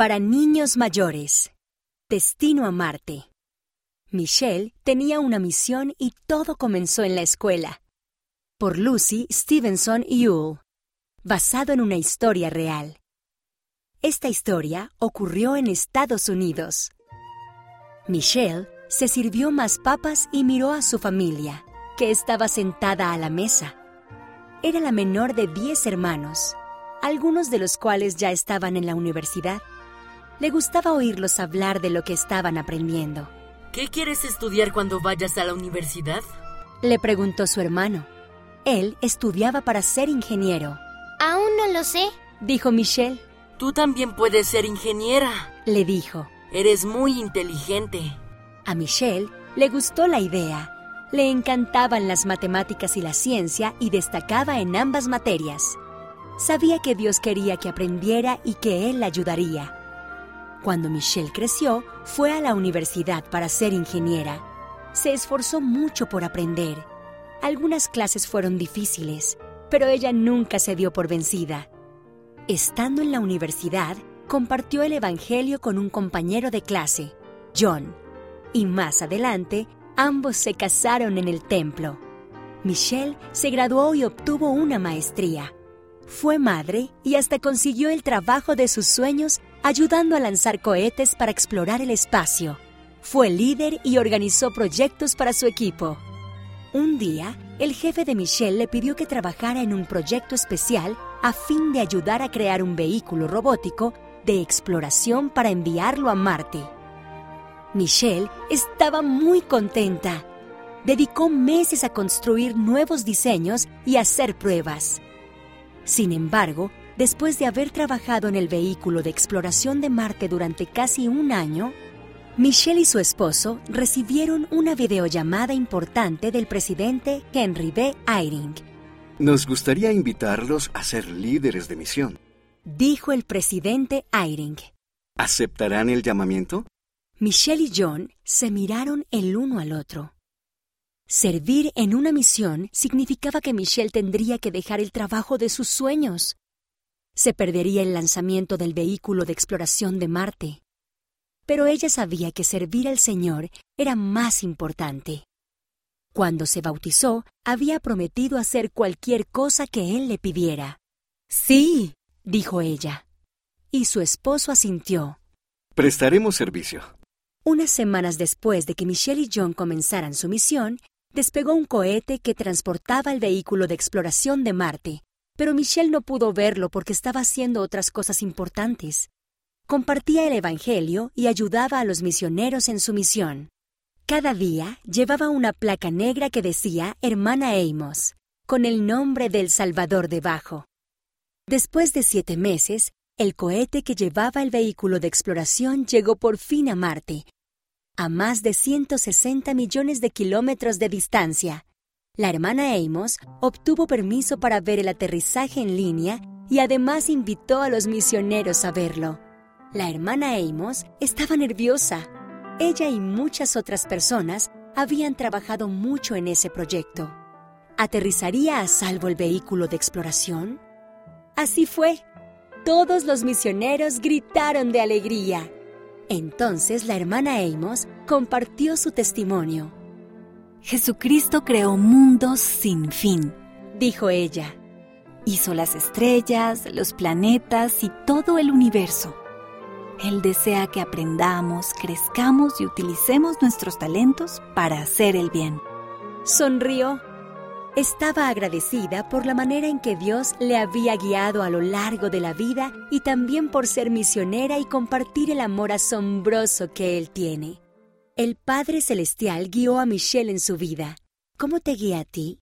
Para niños mayores. Destino a Marte. Michelle tenía una misión y todo comenzó en la escuela. Por Lucy Stevenson Yule. Basado en una historia real. Esta historia ocurrió en Estados Unidos. Michelle se sirvió más papas y miró a su familia, que estaba sentada a la mesa. Era la menor de diez hermanos, algunos de los cuales ya estaban en la universidad. Le gustaba oírlos hablar de lo que estaban aprendiendo. ¿Qué quieres estudiar cuando vayas a la universidad? Le preguntó su hermano. Él estudiaba para ser ingeniero. Aún no lo sé, dijo Michelle. Tú también puedes ser ingeniera, le dijo. Eres muy inteligente. A Michelle le gustó la idea. Le encantaban las matemáticas y la ciencia y destacaba en ambas materias. Sabía que Dios quería que aprendiera y que Él la ayudaría. Cuando Michelle creció, fue a la universidad para ser ingeniera. Se esforzó mucho por aprender. Algunas clases fueron difíciles, pero ella nunca se dio por vencida. Estando en la universidad, compartió el Evangelio con un compañero de clase, John, y más adelante, ambos se casaron en el templo. Michelle se graduó y obtuvo una maestría. Fue madre y hasta consiguió el trabajo de sus sueños ayudando a lanzar cohetes para explorar el espacio. Fue líder y organizó proyectos para su equipo. Un día, el jefe de Michelle le pidió que trabajara en un proyecto especial a fin de ayudar a crear un vehículo robótico de exploración para enviarlo a Marte. Michelle estaba muy contenta. Dedicó meses a construir nuevos diseños y hacer pruebas. Sin embargo, después de haber trabajado en el vehículo de exploración de Marte durante casi un año, Michelle y su esposo recibieron una videollamada importante del presidente Henry B. Eyring. Nos gustaría invitarlos a ser líderes de misión, dijo el presidente Eyring. ¿Aceptarán el llamamiento? Michelle y John se miraron el uno al otro. Servir en una misión significaba que Michelle tendría que dejar el trabajo de sus sueños. Se perdería el lanzamiento del vehículo de exploración de Marte. Pero ella sabía que servir al Señor era más importante. Cuando se bautizó, había prometido hacer cualquier cosa que Él le pidiera. Sí, dijo ella. Y su esposo asintió. Prestaremos servicio. Unas semanas después de que Michelle y John comenzaran su misión, despegó un cohete que transportaba el vehículo de exploración de Marte, pero Michelle no pudo verlo porque estaba haciendo otras cosas importantes. Compartía el Evangelio y ayudaba a los misioneros en su misión. Cada día llevaba una placa negra que decía Hermana Amos, con el nombre del Salvador debajo. Después de siete meses, el cohete que llevaba el vehículo de exploración llegó por fin a Marte, a más de 160 millones de kilómetros de distancia. La hermana Amos obtuvo permiso para ver el aterrizaje en línea y además invitó a los misioneros a verlo. La hermana Amos estaba nerviosa. Ella y muchas otras personas habían trabajado mucho en ese proyecto. ¿Aterrizaría a salvo el vehículo de exploración? Así fue todos los misioneros gritaron de alegría. Entonces la hermana Amos compartió su testimonio. Jesucristo creó mundos sin fin, dijo ella. Hizo las estrellas, los planetas y todo el universo. Él desea que aprendamos, crezcamos y utilicemos nuestros talentos para hacer el bien. Sonrió estaba agradecida por la manera en que Dios le había guiado a lo largo de la vida y también por ser misionera y compartir el amor asombroso que Él tiene. El Padre Celestial guió a Michelle en su vida. ¿Cómo te guía a ti?